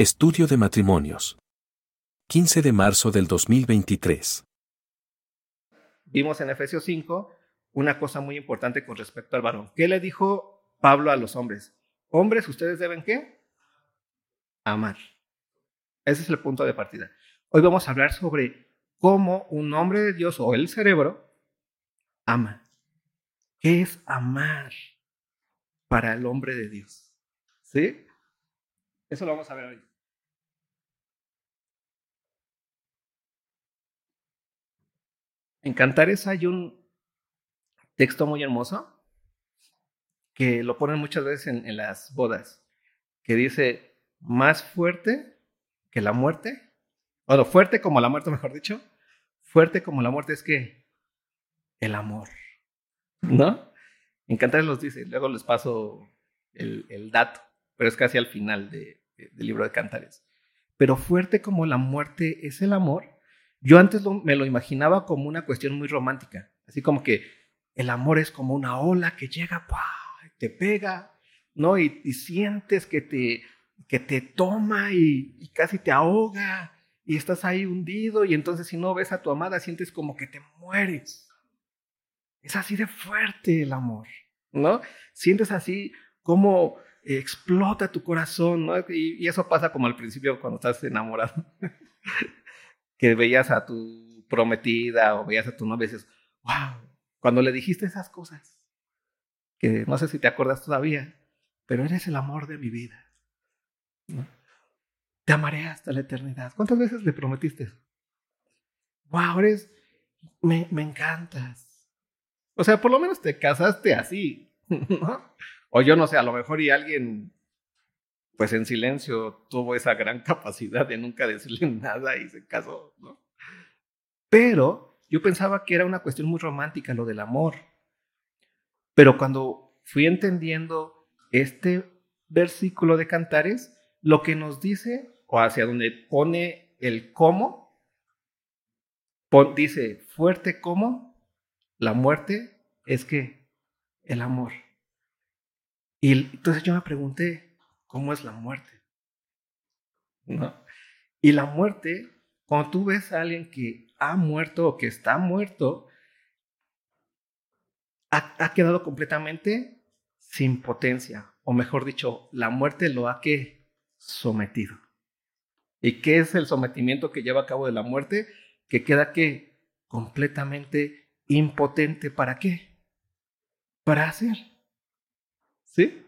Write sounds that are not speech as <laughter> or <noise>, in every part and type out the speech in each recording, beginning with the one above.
Estudio de matrimonios. 15 de marzo del 2023. Vimos en Efesios 5 una cosa muy importante con respecto al varón. ¿Qué le dijo Pablo a los hombres? Hombres, ustedes deben qué? Amar. Ese es el punto de partida. Hoy vamos a hablar sobre cómo un hombre de Dios o el cerebro ama. ¿Qué es amar para el hombre de Dios? ¿Sí? Eso lo vamos a ver hoy. En Cantares hay un texto muy hermoso que lo ponen muchas veces en, las bodas, que dice, más fuerte que la muerte, o fuerte como la muerte, mejor dicho, fuerte como la muerte es que el amor, ¿no? En Cantares los dice, luego les paso el, dato, pero es casi al final de, del libro de Cantares. Pero fuerte como la muerte es el amor, yo antes me lo imaginaba como una cuestión muy romántica, así como que el amor es como una ola que llega, te pega, ¿no? Y, sientes que te, que te toma y, y casi te ahoga y estás ahí hundido y entonces si no ves a tu amada sientes como que te mueres. Es así de fuerte el amor, ¿no? Sientes así como explota tu corazón, ¿no? Y, y eso pasa como al principio cuando estás enamorado, <laughs> que veías a tu prometida o veías a tu novia y dices, wow, cuando le dijiste esas cosas, que no sé si te acuerdas todavía, pero eres el amor de mi vida. ¿no? Te amaré hasta la eternidad. ¿Cuántas veces le prometiste eso? Wow, eres, me, me encantas. O sea, por lo menos te casaste así, <laughs> ¿no? O yo no sé, a lo mejor y alguien, pues en silencio, tuvo esa gran <laughs> capacidad de nunca decirle <laughs> nada y se casó, ¿no? Pero yo pensaba que era una cuestión muy romántica lo del amor. Pero cuando fui entendiendo este versículo de Cantares, lo que nos dice, o hacia donde pone el cómo, dice, fuerte como la muerte es que el amor. Y entonces yo me pregunté, ¿cómo es la muerte? ¿No? Y la muerte, cuando tú ves a alguien que ha muerto o que está muerto, ha, ha quedado completamente sin potencia, o mejor dicho, la muerte lo ha que sometido. ¿Y qué es el sometimiento que lleva a cabo de la muerte? Que queda que completamente impotente para qué? Para hacer. ¿Sí?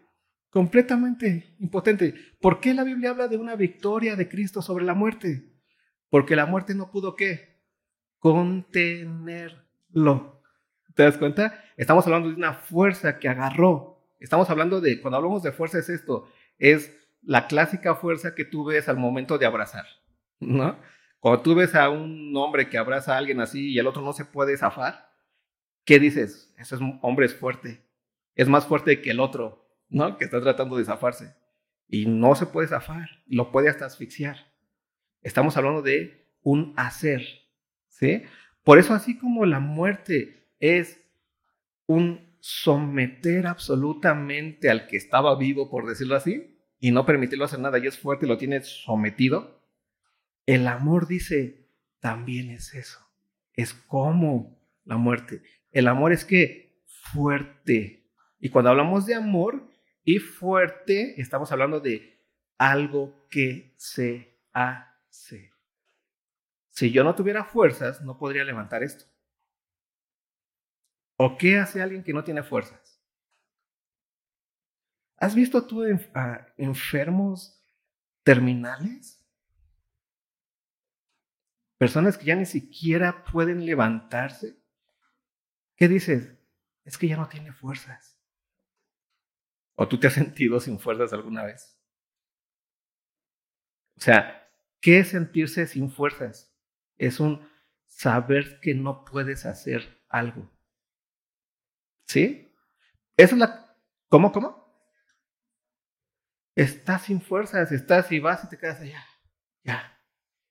Completamente impotente. ¿Por qué la Biblia habla de una victoria de Cristo sobre la muerte? Porque la muerte no pudo qué? Contenerlo. ¿Te das cuenta? Estamos hablando de una fuerza que agarró. Estamos hablando de, cuando hablamos de fuerza es esto, es la clásica fuerza que tú ves al momento de abrazar, ¿no? Cuando tú ves a un hombre que abraza a alguien así y el otro no se puede zafar, ¿qué dices? Ese hombre es fuerte, es más fuerte que el otro, ¿no? Que está tratando de zafarse y no se puede zafar, lo puede hasta asfixiar. Estamos hablando de un hacer, ¿sí? Por eso así como la muerte es un someter absolutamente al que estaba vivo, por decirlo así, y no permitirlo hacer nada y es fuerte lo tiene sometido, el amor dice, también es eso. Es como la muerte. El amor es que fuerte. Y cuando hablamos de amor y fuerte, estamos hablando de algo que se hace. Si yo no tuviera fuerzas, no podría levantar esto. ¿O qué hace alguien que no tiene fuerzas? ¿Has visto tú a enfermos terminales? Personas que ya ni siquiera pueden levantarse. ¿Qué dices? Es que ya no tiene fuerzas. ¿O tú te has sentido sin fuerzas alguna vez? O sea, ¿qué es sentirse sin fuerzas? Es un saber que no puedes hacer algo. ¿Sí? Esa es la... ¿Cómo, cómo? Estás sin fuerzas, estás y vas y te quedas allá. Ya,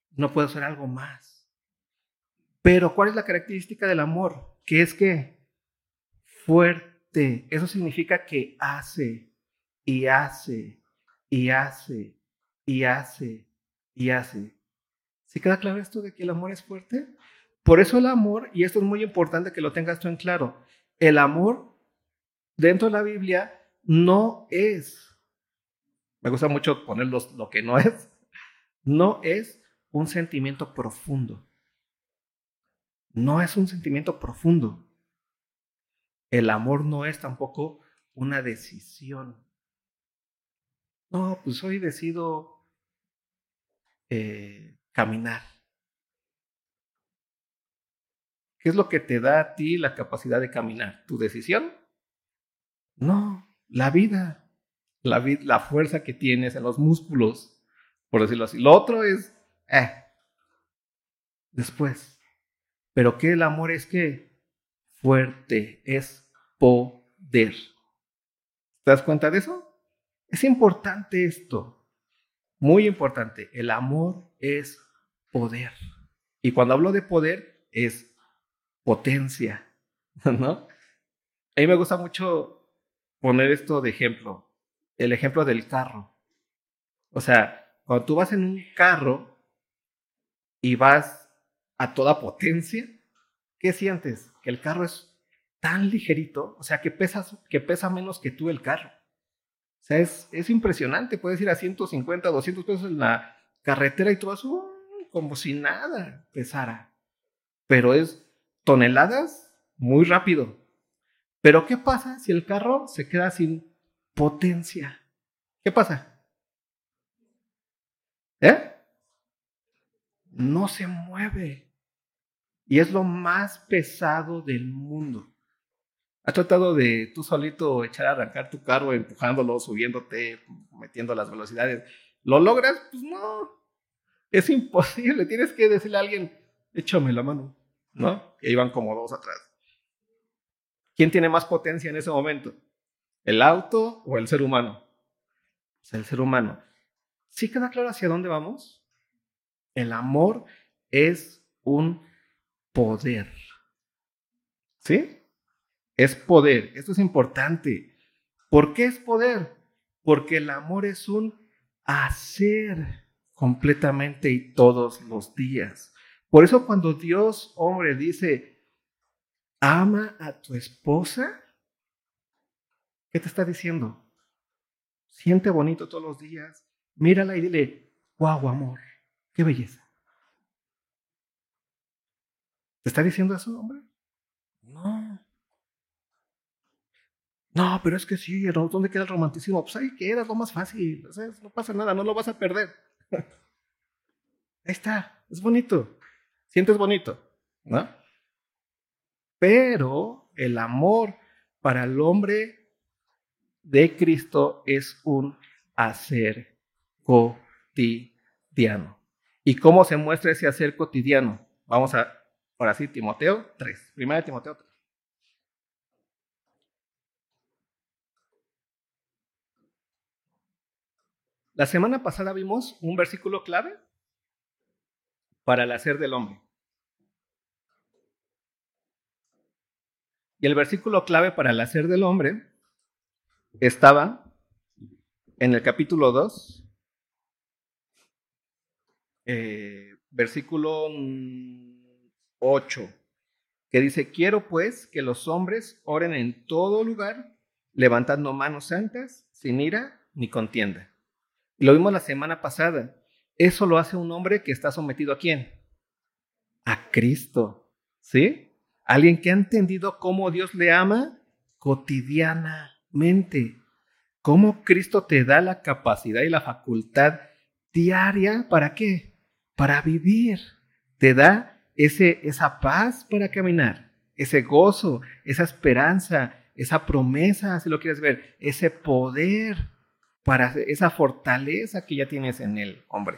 no puedo hacer algo más. Pero ¿cuál es la característica del amor? Que es que fuerte. Eso significa que hace y hace y hace y hace y hace. ¿Sí queda claro esto de que el amor es fuerte? Por eso el amor, y esto es muy importante que lo tengas tú en claro, el amor dentro de la Biblia no es, me gusta mucho poner lo que no es, no es un sentimiento profundo. No es un sentimiento profundo. El amor no es tampoco una decisión. No, pues hoy decido eh, caminar. ¿Qué es lo que te da a ti la capacidad de caminar? ¿Tu decisión? No, la vida, la, la fuerza que tienes en los músculos, por decirlo así. Lo otro es, eh, después. Pero que el amor es que fuerte, es poder. ¿Te das cuenta de eso? Es importante esto, muy importante. El amor es poder. Y cuando hablo de poder, es potencia, <laughs> ¿no? A mí me gusta mucho poner esto de ejemplo, el ejemplo del carro. O sea, cuando tú vas en un carro y vas a toda potencia, ¿qué sientes? Que el carro es tan ligerito, o sea, que, pesas, que pesa menos que tú el carro. O sea, es, es impresionante, puedes ir a 150, 200 pesos en la carretera y tú vas uh, como si nada pesara. Pero es toneladas muy rápido. Pero ¿qué pasa si el carro se queda sin potencia? ¿Qué pasa? ¿Eh? No se mueve. Y es lo más pesado del mundo. ¿Has tratado de tú solito echar a arrancar tu carro, empujándolo, subiéndote, metiendo las velocidades? ¿Lo logras? Pues no. Es imposible. Tienes que decirle a alguien, échame la mano. ¿No? Y iban como dos atrás. ¿Quién tiene más potencia en ese momento? ¿El auto o el ser humano? Pues el ser humano. ¿Sí queda claro hacia dónde vamos? El amor es un poder. ¿Sí? Es poder. Esto es importante. ¿Por qué es poder? Porque el amor es un hacer completamente y todos los días. Por eso cuando Dios, hombre, dice, ama a tu esposa, ¿qué te está diciendo? Siente bonito todos los días, mírala y dile, wow, amor, qué belleza. ¿Te está diciendo eso, hombre? No. No, pero es que sí, ¿dónde queda el romanticismo? Pues ahí queda, es lo más fácil. no pasa nada, no lo vas a perder. <laughs> ahí está, es bonito. Sientes bonito, ¿no? Pero el amor para el hombre de Cristo es un hacer cotidiano. ¿Y cómo se muestra ese hacer cotidiano? Vamos a Ahora sí, Timoteo 3. Primera de Timoteo 3. La semana pasada vimos un versículo clave para el hacer del hombre. Y el versículo clave para el hacer del hombre estaba en el capítulo 2, eh, versículo 8, que dice, quiero pues que los hombres oren en todo lugar, levantando manos santas, sin ira ni contienda. Lo vimos la semana pasada. Eso lo hace un hombre que está sometido a quién? A Cristo. ¿Sí? Alguien que ha entendido cómo Dios le ama cotidianamente. Cómo Cristo te da la capacidad y la facultad diaria. ¿Para qué? Para vivir. Te da ese, esa paz para caminar, ese gozo, esa esperanza, esa promesa, si lo quieres ver, ese poder para esa fortaleza que ya tienes en el hombre,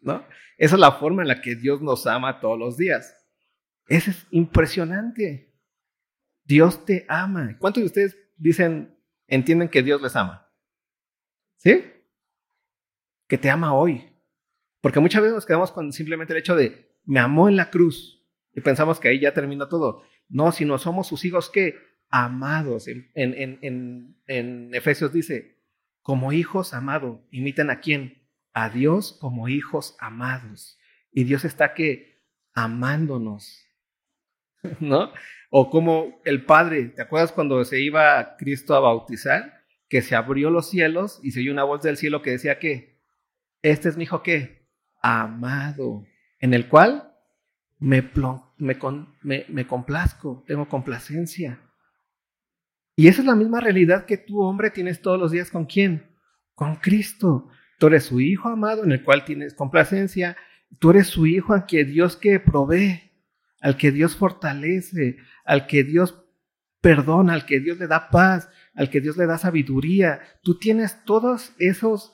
¿no? Esa es la forma en la que Dios nos ama todos los días. Eso es impresionante. Dios te ama. ¿Cuántos de ustedes dicen, entienden que Dios les ama? ¿Sí? Que te ama hoy. Porque muchas veces nos quedamos con simplemente el hecho de, me amó en la cruz. Y pensamos que ahí ya termina todo. No, sino somos sus hijos que amados. En, Efesios dice, como hijos amados, imitan a quién? a Dios como hijos amados. Y Dios está que amándonos, <laughs> ¿no? O como el Padre, ¿te acuerdas cuando se iba Cristo a bautizar? Que se abrió los cielos y se oyó una voz del cielo que decía que este es mi hijo que amado, en el cual me, complazco, tengo complacencia. Y esa es la misma realidad que tú, hombre, tienes todos los días con quién? Con Cristo. Tú eres su hijo amado en el cual tienes complacencia. Tú eres su hijo al que Dios que provee, al que Dios fortalece, al que Dios perdona, al que Dios le da paz, al que Dios le da sabiduría. Tú tienes todos esos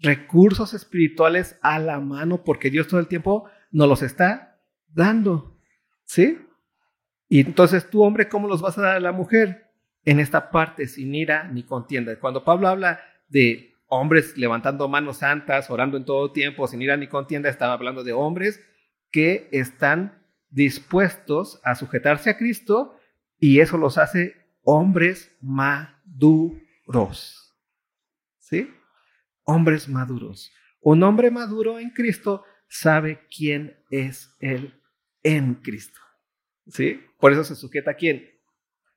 recursos espirituales a la mano porque Dios todo el tiempo nos los está dando. ¿Sí? Y entonces tú, hombre, ¿cómo los vas a dar a la mujer? En esta parte, sin ira ni contienda. Cuando Pablo habla de hombres levantando manos santas, orando en todo tiempo, sin ira ni contienda, estaba hablando de hombres que están dispuestos a sujetarse a Cristo y eso los hace hombres maduros. ¿Sí? Hombres maduros. Un hombre maduro en Cristo sabe quién es él en Cristo. ¿Sí? Por eso se sujeta a quién?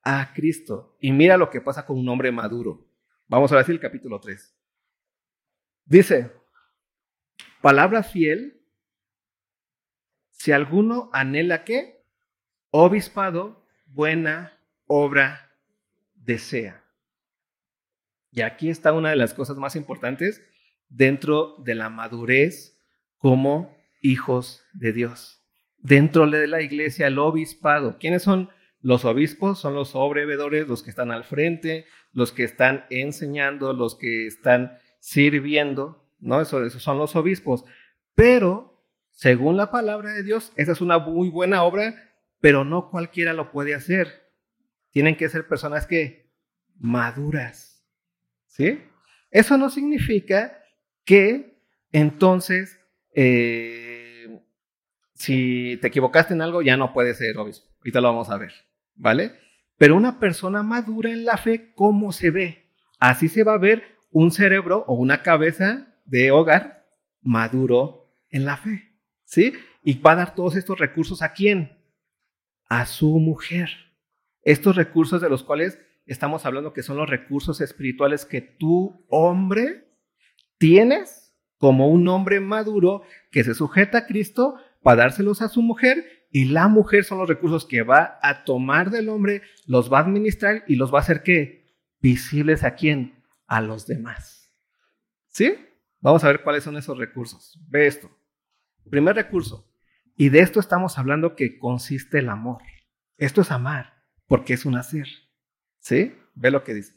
A Cristo. Y mira lo que pasa con un hombre maduro. Vamos a ver el capítulo 3. Dice, palabra fiel, si alguno anhela qué? Obispado, buena obra desea. Y aquí está una de las cosas más importantes dentro de la madurez como hijos de Dios. Dentro de la iglesia, el obispado. ¿Quiénes son los obispos? Son los sobrevedores, los que están al frente, los que están enseñando, los que están sirviendo, ¿no? Eso, esos son los obispos. Pero, según la palabra de Dios, esa es una muy buena obra, pero no cualquiera lo puede hacer. Tienen que ser personas que maduras, ¿sí? Eso no significa que entonces, eh, si te equivocaste en algo, ya no puedes ser obispo. Ahorita lo vamos a ver, ¿vale? Pero una persona madura en la fe, ¿cómo se ve? Así se va a ver un cerebro o una cabeza de hogar maduro en la fe, ¿sí? Y va a dar todos estos recursos a quién? A su mujer. Estos recursos de los cuales estamos hablando que son los recursos espirituales que tú, hombre, tienes como un hombre maduro que se sujeta a Cristo para dárselos a su mujer y la mujer son los recursos que va a tomar del hombre, los va a administrar y los va a hacer que visibles a quién? a los demás. ¿Sí? Vamos a ver cuáles son esos recursos. Ve esto. Primer recurso. Y de esto estamos hablando que consiste el amor. Esto es amar, porque es un hacer. ¿Sí? Ve lo que dice.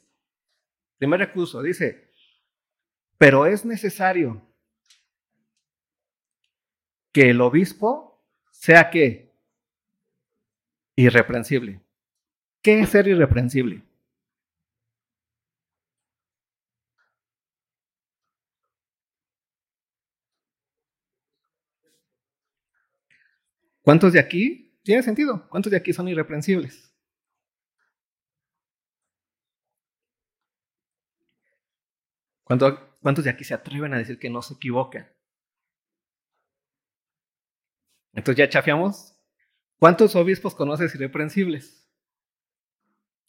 Primer recurso, dice, pero es necesario que el obispo sea qué? Irreprensible. ¿Qué es ser irreprensible? ¿Cuántos de aquí? Tiene sentido. ¿Cuántos de aquí son irreprensibles? ¿Cuántos de aquí se atreven a decir que no se equivocan? Entonces ya chafiamos. ¿Cuántos obispos conoces irreprensibles?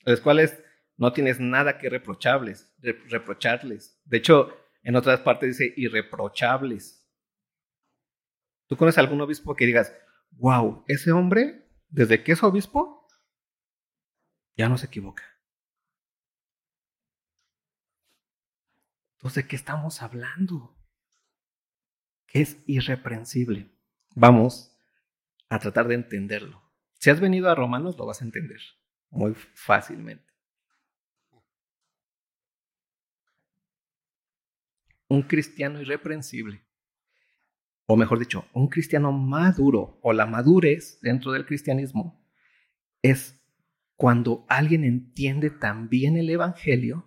Los cuales no tienes nada que reprocharles. De hecho, en otras partes dice irreprochables. ¿Tú conoces algún obispo que digas, wow, ese hombre, desde que es obispo, ya no se equivoca. Entonces, ¿de qué estamos hablando? Que es irreprensible. Vamos a tratar de entenderlo. Si has venido a Romanos, lo vas a entender muy fácilmente. Un cristiano irreprensible o mejor dicho, un cristiano maduro o la madurez dentro del cristianismo es cuando alguien entiende también el Evangelio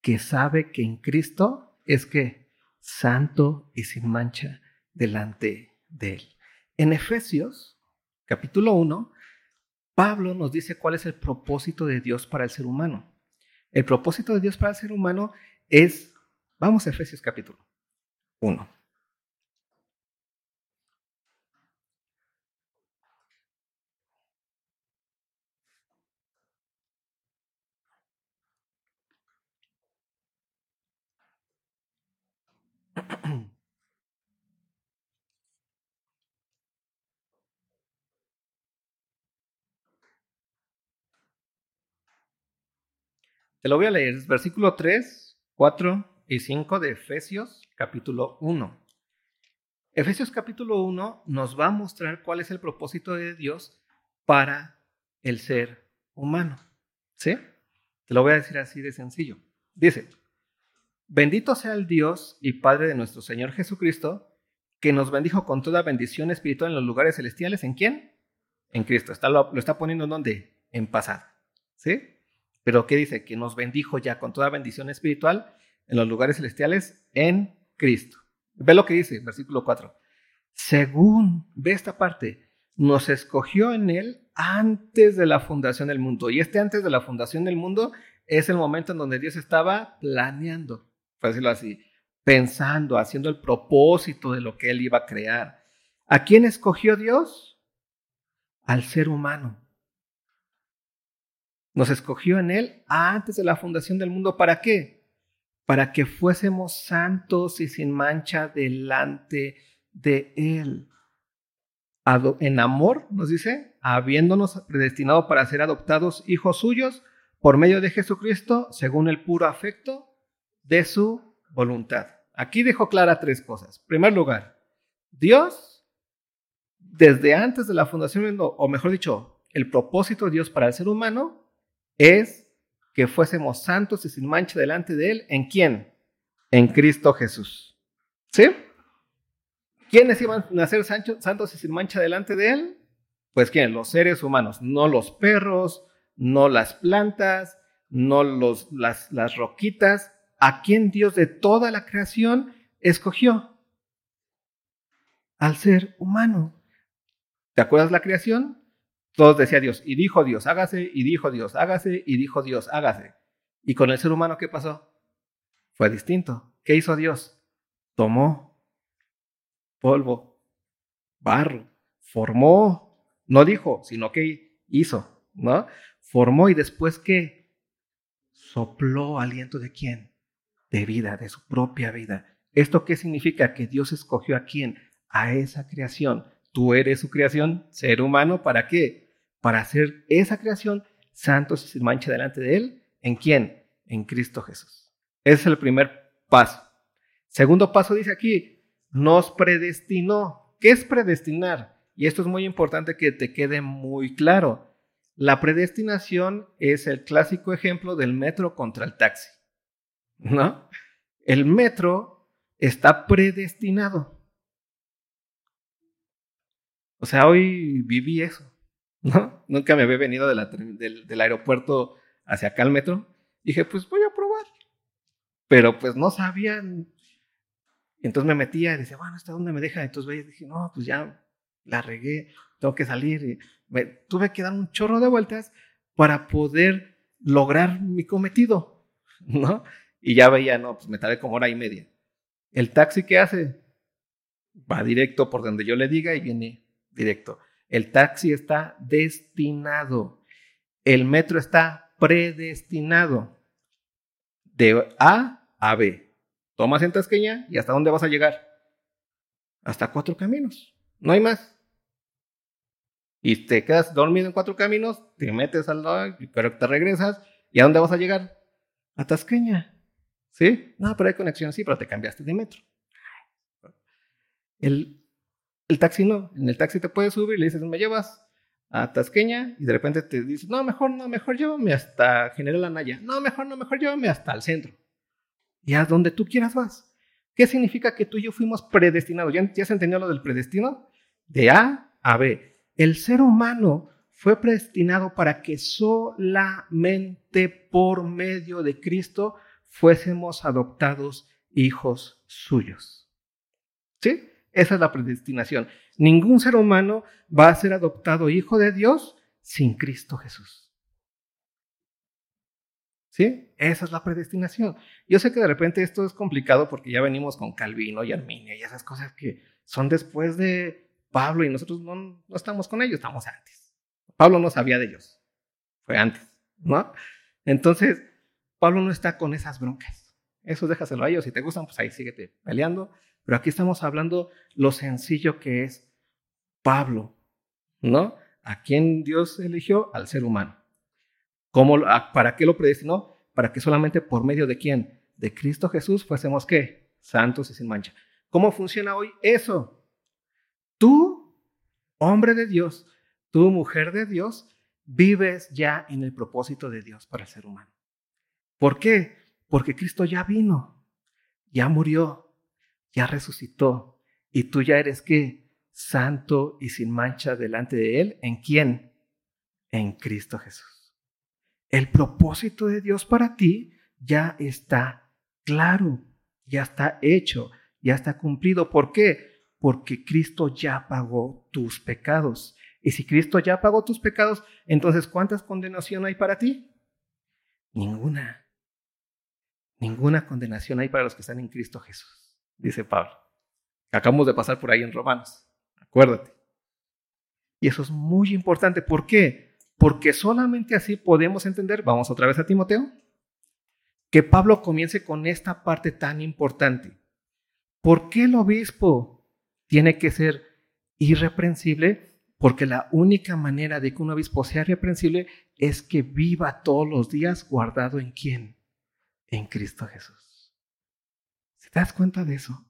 que sabe que en Cristo es que santo y sin mancha delante de Él. En Efesios, capítulo 1, Pablo nos dice cuál es el propósito de Dios para el ser humano. El propósito de Dios para el ser humano es, vamos a Efesios capítulo 1. Te lo voy a leer, es versículo 3, 4 y 5 de Efesios capítulo 1. Efesios capítulo 1 nos va a mostrar cuál es el propósito de Dios para el ser humano. ¿Sí? Te lo voy a decir así de sencillo. Dice, bendito sea el Dios y Padre de nuestro Señor Jesucristo, que nos bendijo con toda bendición espiritual en los lugares celestiales. ¿En quién? En Cristo. Está, lo, lo está poniendo en dónde? En pasado. ¿Sí? Pero ¿qué dice? Que nos bendijo ya con toda bendición espiritual en los lugares celestiales en Cristo. Ve lo que dice, versículo 4. Según, ve esta parte, nos escogió en Él antes de la fundación del mundo. Y este antes de la fundación del mundo es el momento en donde Dios estaba planeando, por decirlo así, pensando, haciendo el propósito de lo que Él iba a crear. ¿A quién escogió Dios? Al ser humano. Nos escogió en Él antes de la fundación del mundo. ¿Para qué? Para que fuésemos santos y sin mancha delante de Él. En amor, nos dice, habiéndonos predestinado para ser adoptados hijos suyos por medio de Jesucristo, según el puro afecto de su voluntad. Aquí dejo clara tres cosas. En primer lugar, Dios, desde antes de la fundación del mundo, o mejor dicho, el propósito de Dios para el ser humano, es que fuésemos santos y sin mancha delante de Él. ¿En quién? En Cristo Jesús. ¿Sí? ¿Quiénes iban a nacer santos y sin mancha delante de Él? Pues quién? Los seres humanos, no los perros, no las plantas, no los, las, las roquitas. ¿A quién Dios de toda la creación escogió? Al ser humano. ¿Te acuerdas la creación? Todos decía Dios, y dijo Dios, hágase, y dijo Dios, hágase, y dijo Dios, hágase. ¿Y con el ser humano qué pasó? Fue distinto. ¿Qué hizo Dios? Tomó polvo, barro, formó, no dijo, sino que hizo, ¿no? Formó y después qué? Sopló aliento de quién? De vida, de su propia vida. ¿Esto qué significa? Que Dios escogió a quién? A esa creación Tú eres su creación, ser humano, ¿para qué? Para hacer esa creación santos y sin mancha delante de Él. ¿En quién? En Cristo Jesús. Ese es el primer paso. Segundo paso dice aquí, nos predestinó. ¿Qué es predestinar? Y esto es muy importante que te quede muy claro. La predestinación es el clásico ejemplo del metro contra el taxi. ¿No? El metro está predestinado. O sea, hoy viví eso, ¿no? Nunca me había venido del, aeropuerto hacia acá al metro. Dije, pues voy a probar. Pero pues no sabían. Entonces me metía y decía, bueno, ¿hasta dónde me deja? Entonces veía y dije, no, pues ya la regué, tengo que salir. Y me, tuve que dar un chorro de vueltas para poder lograr mi cometido, ¿no? Y ya veía, no, pues me tardé como hora y media. El taxi, ¿qué hace? Va directo por donde yo le diga y viene directo. El taxi está destinado. El metro está predestinado. De A a B. Tomas en Tasqueña y ¿hasta dónde vas a llegar? Hasta cuatro caminos. No hay más. Y te quedas dormido en cuatro caminos, te metes al lado, pero te regresas. ¿Y a dónde vas a llegar? A Tasqueña. ¿Sí? No, pero hay conexión, sí, pero te cambiaste de metro. El, el taxi no. En el taxi te puedes subir y le dices, me llevas a Tasqueña y de repente te dices, no, mejor, no, mejor llévame hasta General Anaya. No, mejor, no, mejor llévame hasta el centro. Y a donde tú quieras vas. ¿Qué significa que tú y yo fuimos predestinados? ¿Ya, ya se lo del predestino? De A a B. El ser humano fue predestinado para que solamente por medio de Cristo fuésemos adoptados hijos suyos. ¿Sí? Esa es la predestinación. Ningún ser humano va a ser adoptado hijo de Dios sin Cristo Jesús. ¿Sí? Esa es la predestinación. Yo sé que de repente esto es complicado porque ya venimos con Calvino y Arminia y esas cosas que son después de Pablo y nosotros no, no estamos con ellos, estamos antes. Pablo no sabía de ellos, fue antes, ¿no? Entonces, Pablo no está con esas broncas. Eso déjaselo a ellos. Si te gustan, pues ahí síguete peleando. Pero aquí estamos hablando lo sencillo que es Pablo, ¿no? ¿A quién Dios eligió? Al ser humano. ¿Cómo, ¿Para qué lo predestinó? Para que solamente por medio de quién? De Cristo Jesús fuésemos qué? Santos y sin mancha. ¿Cómo funciona hoy eso? Tú, hombre de Dios, tú, mujer de Dios, vives ya en el propósito de Dios para el ser humano. ¿Por qué? Porque Cristo ya vino, ya murió, ya resucitó, y tú ya eres qué? Santo y sin mancha delante de Él. ¿En quién? En Cristo Jesús. El propósito de Dios para ti ya está claro, ya está hecho, ya está cumplido. ¿Por qué? Porque Cristo ya pagó tus pecados. Y si Cristo ya pagó tus pecados, entonces ¿cuántas condenación hay para ti? Ninguna. Ninguna condenación hay para los que están en Cristo Jesús, dice Pablo. Acabamos de pasar por ahí en Romanos. Acuérdate. Y eso es muy importante. ¿Por qué? porque solamente así podemos entender, vamos otra vez a Timoteo, que Pablo comience con esta parte tan importante. ¿Por qué el obispo tiene que ser irreprensible? Porque la única manera de que un obispo sea irreprensible es que viva todos los días guardado en quién? En Cristo Jesús. ¿Se das cuenta de eso?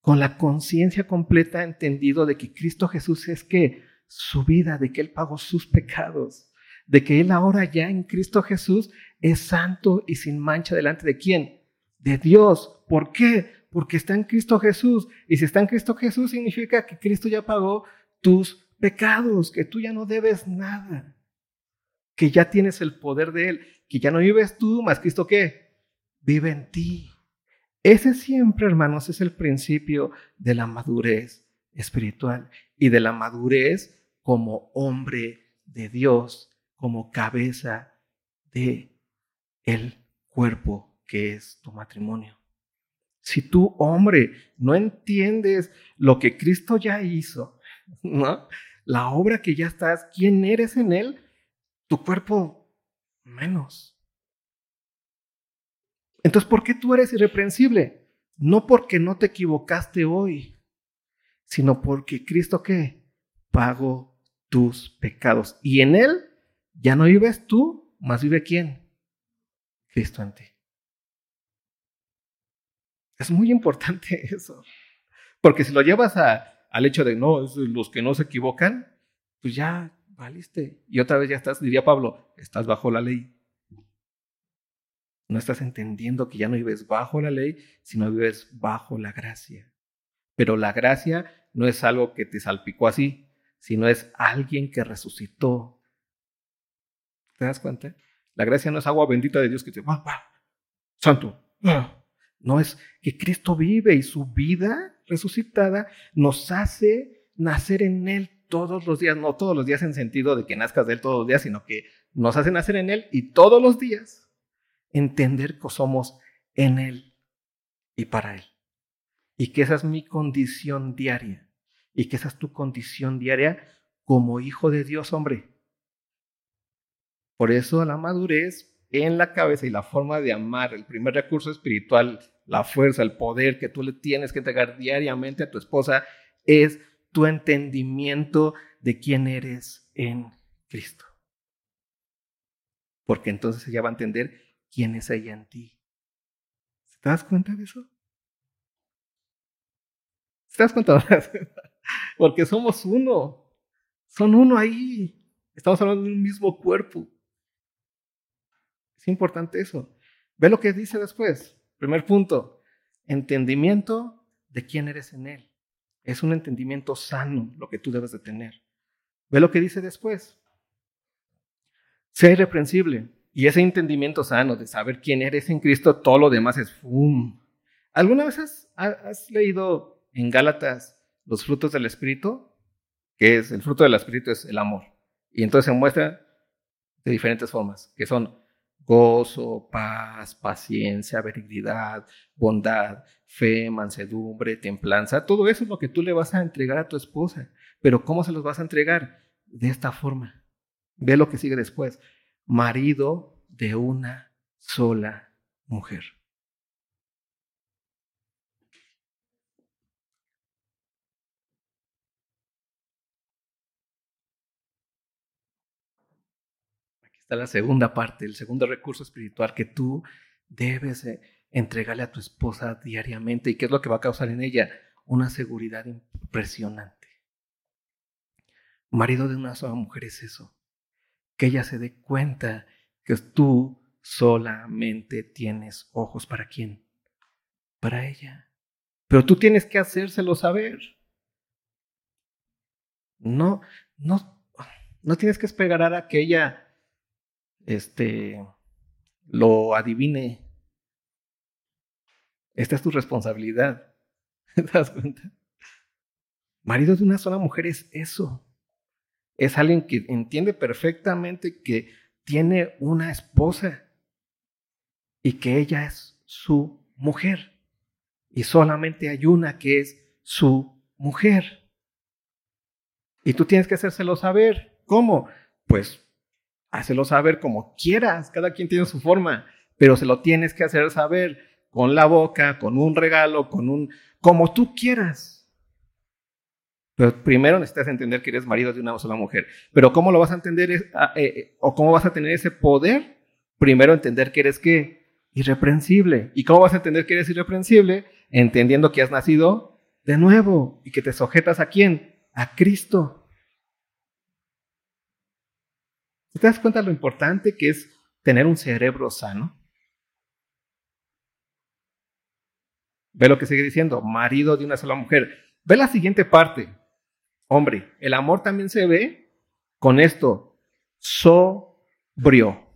Con la conciencia completa entendido de que Cristo Jesús es que su vida, de que Él pagó sus pecados, de que Él ahora ya en Cristo Jesús es santo y sin mancha delante de quién? De Dios. ¿Por qué? Porque está en Cristo Jesús. Y si está en Cristo Jesús significa que Cristo ya pagó tus pecados, que tú ya no debes nada, que ya tienes el poder de Él, que ya no vives tú, más Cristo qué? Vive en ti. Ese siempre, hermanos, es el principio de la madurez espiritual y de la madurez como hombre de Dios, como cabeza de el cuerpo que es tu matrimonio. Si tú, hombre, no entiendes lo que Cristo ya hizo, ¿no? La obra que ya estás, quién eres en él, tu cuerpo menos. Entonces, ¿por qué tú eres irreprensible? No porque no te equivocaste hoy, sino porque Cristo qué? Pagó tus pecados. Y en Él ya no vives tú, más vive quién? Cristo en ti. Es muy importante <laughs> eso. Porque si lo llevas al hecho de no, los que no se equivocan, pues ya valiste. Y otra vez ya estás, diría Pablo, estás bajo la ley. No estás entendiendo que ya no vives bajo la ley, sino vives bajo la gracia. Pero la gracia no es algo que te salpicó así, sino es alguien que resucitó. ¿Te das cuenta? La gracia no es agua bendita de Dios que te va, va, santo. No es que Cristo vive y su vida resucitada nos hace nacer en Él todos los días, no todos los días en sentido de que nazcas de Él todos los días, sino que nos hace nacer en Él y todos los días entender que somos en Él y para Él. Y que esa es mi condición diaria y que esa es tu condición diaria como hijo de Dios, hombre. Por eso la madurez en la cabeza y la forma de amar, el primer recurso espiritual, la fuerza, el poder que tú le tienes que entregar diariamente a tu esposa es tu entendimiento de quién eres en Cristo. Porque entonces ella va a entender quién es ella en ti. ¿Te das cuenta de eso? ¿Te das cuenta? <laughs> Porque somos uno. Son uno ahí. Estamos hablando de un mismo cuerpo. Es importante eso. Ve lo que dice después. Primer punto. Entendimiento de quién eres en Él. Es un entendimiento sano lo que tú debes de tener. Ve lo que dice después. Sea irreprensible. Y ese entendimiento sano de saber quién eres en Cristo, todo lo demás es ¡fum! ¿Alguna vez has, leído en Gálatas los frutos del Espíritu, que es el fruto del Espíritu es el amor. Y entonces se muestra de diferentes formas, que son gozo, paz, paciencia, benignidad, bondad, fe, mansedumbre, templanza. Todo eso es lo que tú le vas a entregar a tu esposa. Pero ¿cómo se los vas a entregar? De esta forma. Ve lo que sigue después. Marido de una sola mujer. está la segunda parte, el segundo recurso espiritual que tú debes eh, entregarle a tu esposa diariamente. ¿Y qué es lo que va a causar en ella? Una seguridad impresionante. Marido de una sola mujer es eso. Que ella se dé cuenta que tú solamente tienes ojos para quién? Para ella. Pero tú tienes que hacérselo saber. No, no, no tienes que esperar a que ella este, lo adivine. Esta es tu responsabilidad. <laughs> ¿Te das cuenta? Marido de una sola mujer es eso. Es alguien que entiende perfectamente que tiene una esposa y que ella es su mujer. Y solamente hay una que es su mujer. Y tú tienes que hacérselo saber. ¿Cómo? Pues Hácelo saber como quieras, cada quien tiene su forma, pero se lo tienes que hacer saber con la boca, con un regalo, con un, como tú quieras. Pero primero necesitas entender que eres marido de una sola mujer. Pero ¿cómo lo vas a entender ah, eh, o cómo vas a tener ese poder? Primero entender que eres qué? Irreprensible. ¿Y cómo vas a entender que eres irreprensible? Entendiendo que has nacido de nuevo y que te sujetas a quién? A Cristo. ¿Te das cuenta lo importante que es tener un cerebro sano? Ve lo que sigue diciendo, marido de una sola mujer. Ve la siguiente parte. Hombre, el amor también se ve con esto, sobrio.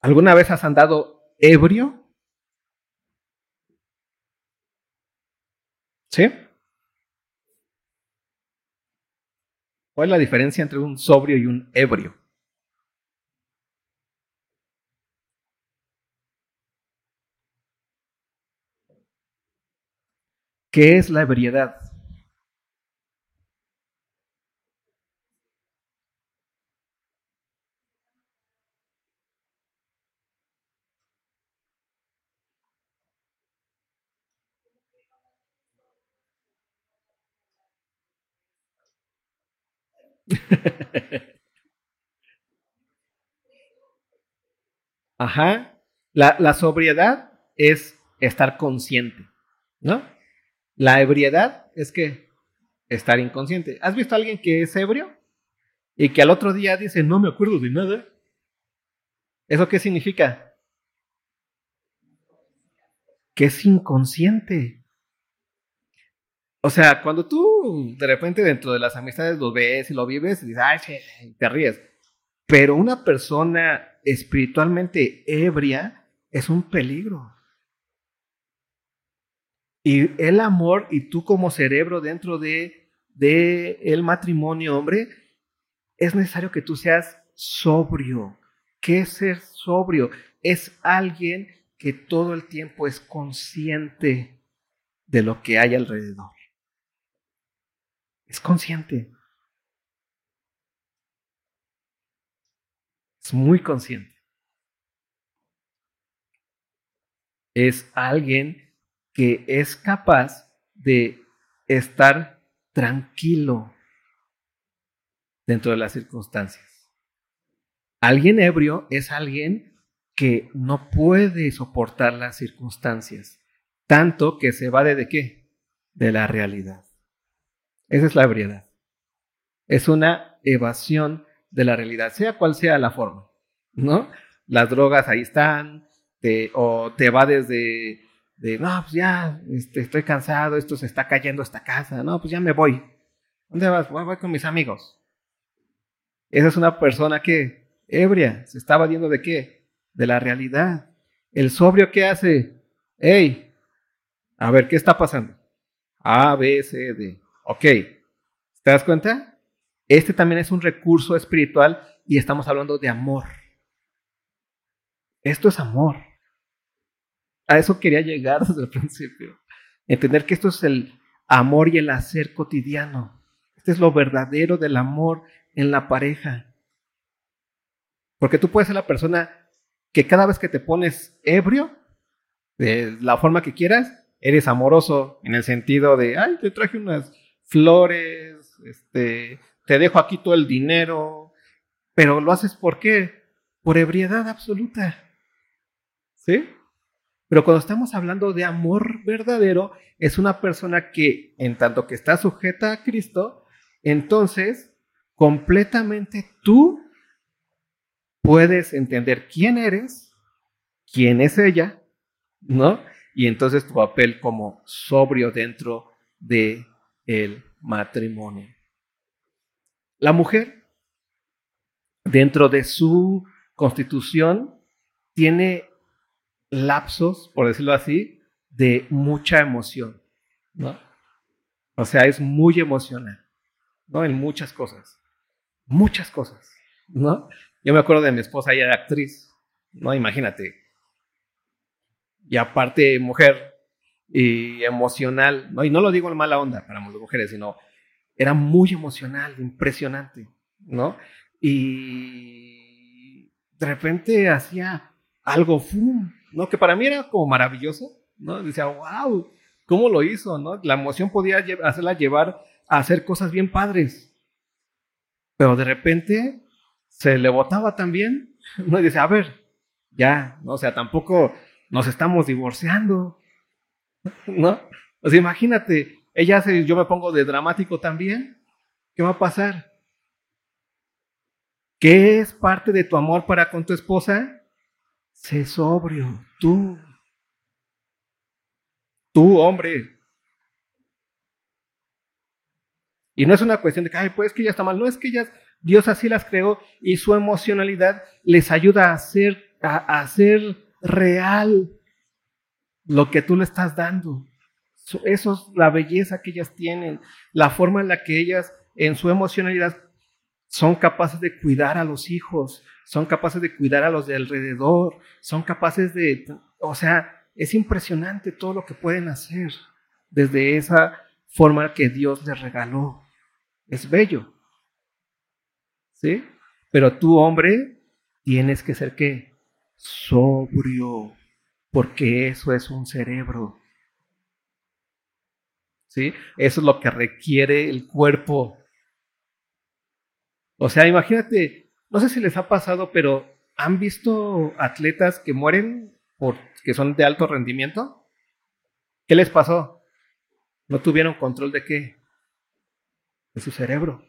¿Alguna vez has andado ebrio? ¿Sí? ¿Cuál es la diferencia entre un sobrio y un ebrio? ¿Qué es la ebriedad? <laughs> Ajá. La, sobriedad es estar consciente, ¿no? La ebriedad es que estar inconsciente. ¿Has visto a alguien que es ebrio y que al otro día dice, no me acuerdo de nada? ¿Eso qué significa? Que es inconsciente. O sea, cuando tú de repente dentro de las amistades lo ves y lo vives, y dices, ay, te ríes. Pero una persona espiritualmente ebria es un peligro. Y el amor y tú como cerebro dentro de, de el matrimonio, hombre, es necesario que tú seas sobrio. ¿Qué es ser sobrio? Es alguien que todo el tiempo es consciente de lo que hay alrededor. Es consciente. Es muy consciente. Es alguien que es capaz de estar tranquilo dentro de las circunstancias. Alguien ebrio es alguien que no puede soportar las circunstancias, tanto que se va de qué? De la realidad. Esa es la ebriedad. Es una evasión de la realidad, sea cual sea la forma, ¿no? Las drogas ahí están, o te va desde, de, no, pues ya, este, estoy cansado, esto se está cayendo esta casa, no, pues ya me voy. ¿Dónde vas? Voy, voy con mis amigos. Esa es una persona que, ebria, se está evadiendo de qué? De la realidad. El sobrio, ¿qué hace? Hey, a ver, ¿qué está pasando? A, B, C, D. Ok, ¿te das cuenta? Este también es un recurso espiritual y estamos hablando de amor. Esto es amor. A eso quería llegar <laughs> desde el principio. Entender que esto es el amor y el hacer cotidiano. Este es lo verdadero del amor en la pareja. Porque tú puedes ser la persona que cada vez que te pones ebrio, de la forma que quieras, eres amoroso en el sentido de, ay, te traje unas flores, este, te dejo aquí todo el dinero, pero lo haces ¿por qué? Por ebriedad absoluta. ¿Sí? Pero cuando estamos hablando de amor verdadero, es una persona que, en tanto que está sujeta a Cristo, entonces completamente tú puedes entender quién eres, quién es ella, ¿no? Y entonces tu papel como sobrio dentro de el matrimonio. La mujer, dentro de su constitución, tiene lapsos, por decirlo así, de mucha emoción, ¿no? O sea, es muy emocional, ¿no? En muchas cosas, muchas cosas, ¿no? Yo me acuerdo de mi esposa, ella era actriz, ¿no? Imagínate. Y aparte, mujer y emocional, ¿no? Y no lo digo en mala onda para las mujeres, sino era muy emocional, impresionante, ¿no? Y de repente hacía algo, ¡fum! ¿No? Que para mí era como maravilloso, ¿no? Decía, wow, ¿cómo lo hizo, no? La emoción podía hacerla llevar a hacer cosas bien padres. Pero de repente se le botaba también, ¿no? Y decía, a ver, ya, ¿no? O sea, tampoco nos estamos divorciando, ¿no? O sea, imagínate, ella hace, yo me pongo de dramático también, ¿qué va a pasar? ¿Qué es parte de tu amor para con tu esposa? Sé sobrio, tú. Tú, hombre. Y no es una cuestión de que, ay, pues que ya está mal. No es que ellas, Dios así las creó y su emocionalidad les ayuda a hacer, a hacer real lo que tú le estás dando. Eso es la belleza que ellas tienen, la forma en la que ellas en su emocionalidad son capaces de cuidar a los hijos, son capaces de cuidar a los de alrededor, son capaces de, o sea, es impresionante todo lo que pueden hacer desde esa forma que Dios les regaló. Es bello. ¿Sí? Pero tú, hombre, tienes que ser qué? Sobrio, porque eso es un cerebro. ¿Sí? Eso es lo que requiere el cuerpo. O sea, imagínate, no sé si les ha pasado, pero ¿han visto atletas que mueren porque son de alto rendimiento? ¿Qué les pasó? No tuvieron control de qué? De su cerebro.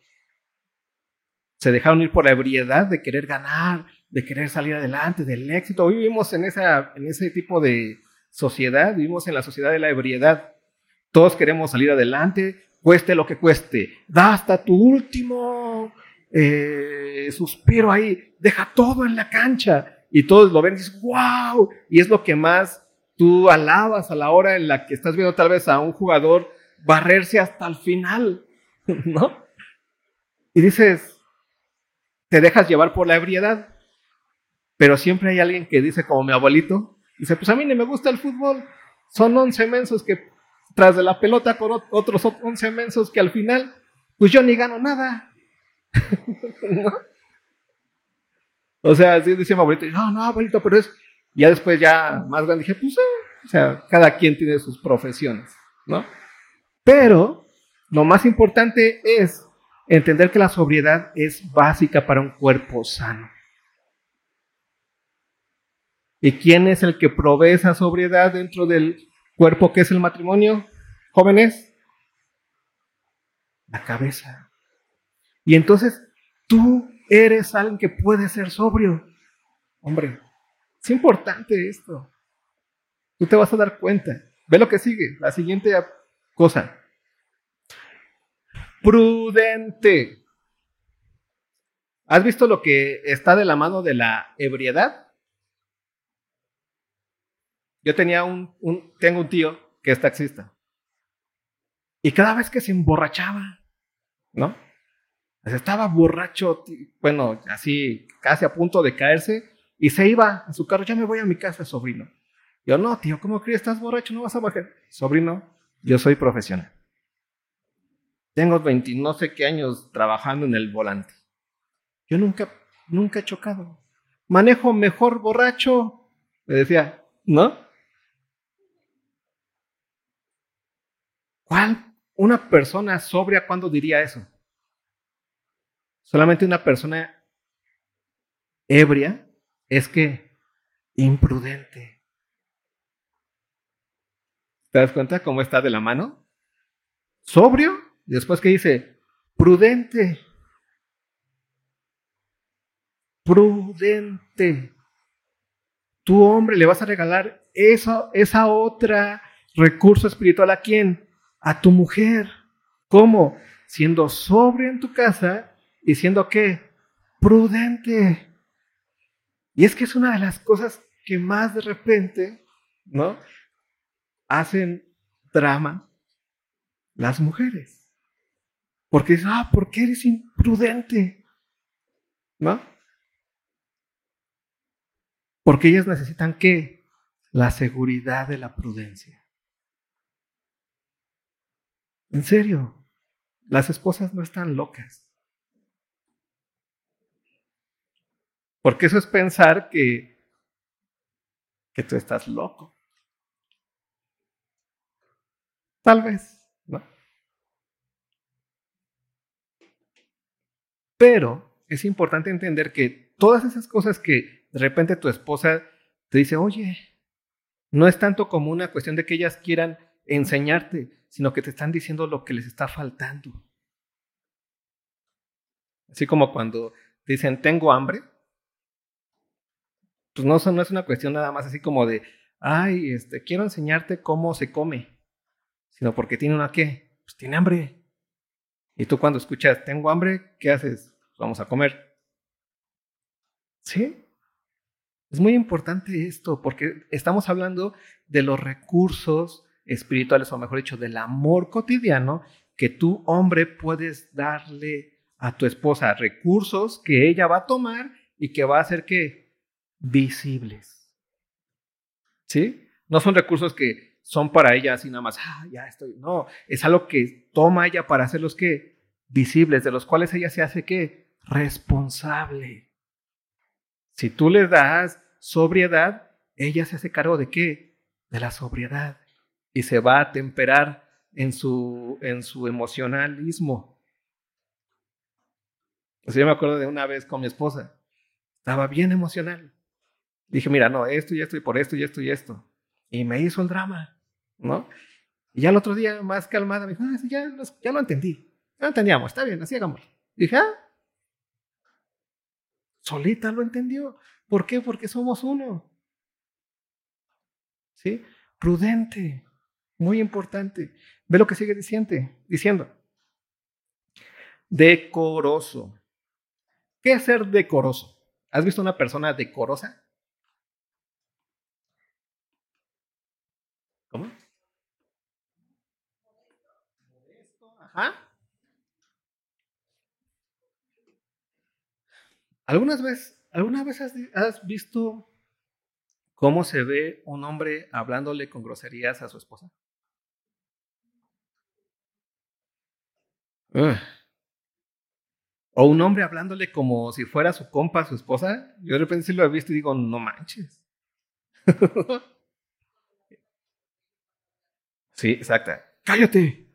Se dejaron ir por la ebriedad de querer ganar, de querer salir adelante, del éxito. Hoy vivimos en, esa, en ese tipo de sociedad, vivimos en la sociedad de la ebriedad. Todos queremos salir adelante, cueste lo que cueste. Da hasta tu último eh, suspiro ahí, deja todo en la cancha. Y todos lo ven y dices, wow. Y es lo que más tú alabas a la hora en la que estás viendo tal vez a un jugador barrerse hasta el final, <laughs> ¿no? Y dices, te dejas llevar por la ebriedad. Pero siempre hay alguien que dice, como mi abuelito, dice, pues a mí no me gusta el fútbol. Son 11 mensos que tras de la pelota con otros 11 mensos que al final, pues yo ni gano nada. O sea, así dice mi no, no, abuelito, pero es... Ya después ya más grande dije, pues, o sea, cada quien tiene sus profesiones, ¿no? Pero lo más importante es entender que la sobriedad es básica para un cuerpo sano. ¿Y quién es el que provee esa sobriedad dentro del cuerpo que es el matrimonio? Jóvenes, la cabeza. Y entonces tú eres alguien que puede ser sobrio. Hombre, es importante esto. Tú te vas a dar cuenta. Ve lo que sigue, la siguiente cosa. Prudente. ¿Has visto lo que está de la mano de la ebriedad? Yo tenía un, tengo un tío que es taxista. Y cada vez que se emborrachaba, ¿no? Estaba borracho, bueno, así casi a punto de caerse, y se iba a su carro, ya me voy a mi casa, sobrino. Yo, no, tío, ¿cómo crees? Estás borracho, no vas a bajar. Sobrino, yo soy profesional. Tengo 20, no sé qué años trabajando en el volante. Yo nunca, nunca he chocado. Manejo mejor borracho. Me decía, ¿no? ¿Cuál? Una persona sobria, ¿cuándo diría eso? Solamente una persona ebria es que imprudente. ¿Te das cuenta cómo está de la mano? Sobrio, después que dice, prudente. Prudente. Tu hombre le vas a regalar esa, esa otra recurso espiritual a quién? A tu mujer. ¿Cómo? Siendo sobrio en tu casa y siendo qué? Prudente. Y es que es una de las cosas que más de repente, ¿no? Hacen drama las mujeres. Porque dicen, ah, ¿por qué eres imprudente? ¿No? Porque ellas necesitan qué? La seguridad de la prudencia. En serio, las esposas no están locas. Porque eso es pensar que, que tú estás loco. Tal vez, ¿no? Pero es importante entender que todas esas cosas que de repente tu esposa te dice, oye, no es tanto como una cuestión de que ellas quieran enseñarte, sino que te están diciendo lo que les está faltando. Así como cuando dicen, tengo hambre, pues no, es una cuestión nada más así como de, ay, este, quiero enseñarte cómo se come, sino porque tiene una qué, pues tiene hambre. Y tú cuando escuchas, tengo hambre, ¿qué haces? Vamos a comer. ¿Sí? Es muy importante esto porque estamos hablando de los recursos espirituales, o mejor dicho, del amor cotidiano que tú, hombre, puedes darle a tu esposa. Recursos que ella va a tomar y que va a hacer que visibles. ¿Sí? No son recursos que son para ella así nada más, ah, ya estoy. No, es algo que toma ella para hacerlos que visibles, de los cuales ella se hace que responsable. Si tú le das sobriedad, ella se hace cargo de qué? De la sobriedad. Y se va a temperar en su, en su emocionalismo. yo me acuerdo de una vez con mi esposa. Estaba bien emocional. Dije, mira, no, esto y esto y por esto y esto y esto. Y me hizo el drama, ¿no? Y ya el otro día, más calmada, me dijo, ah, ya, ya lo entendí. Ya lo entendíamos, está bien, así hagámoslo. dije, ah, solita lo entendió. ¿Por qué? Porque somos uno. ¿Sí? Prudente, muy importante. Ve lo que sigue diciendo, diciendo. Decoroso. ¿Qué es ser decoroso? ¿Has visto una persona decorosa? ¿Cómo? Ajá. ¿Algunas veces, ¿Alguna vez has, visto cómo se ve un hombre hablándole con groserías a su esposa? O un hombre hablándole como si fuera su compa, su esposa. Yo de repente sí lo he visto y digo, no manches. <laughs> Sí, exacta. Cállate.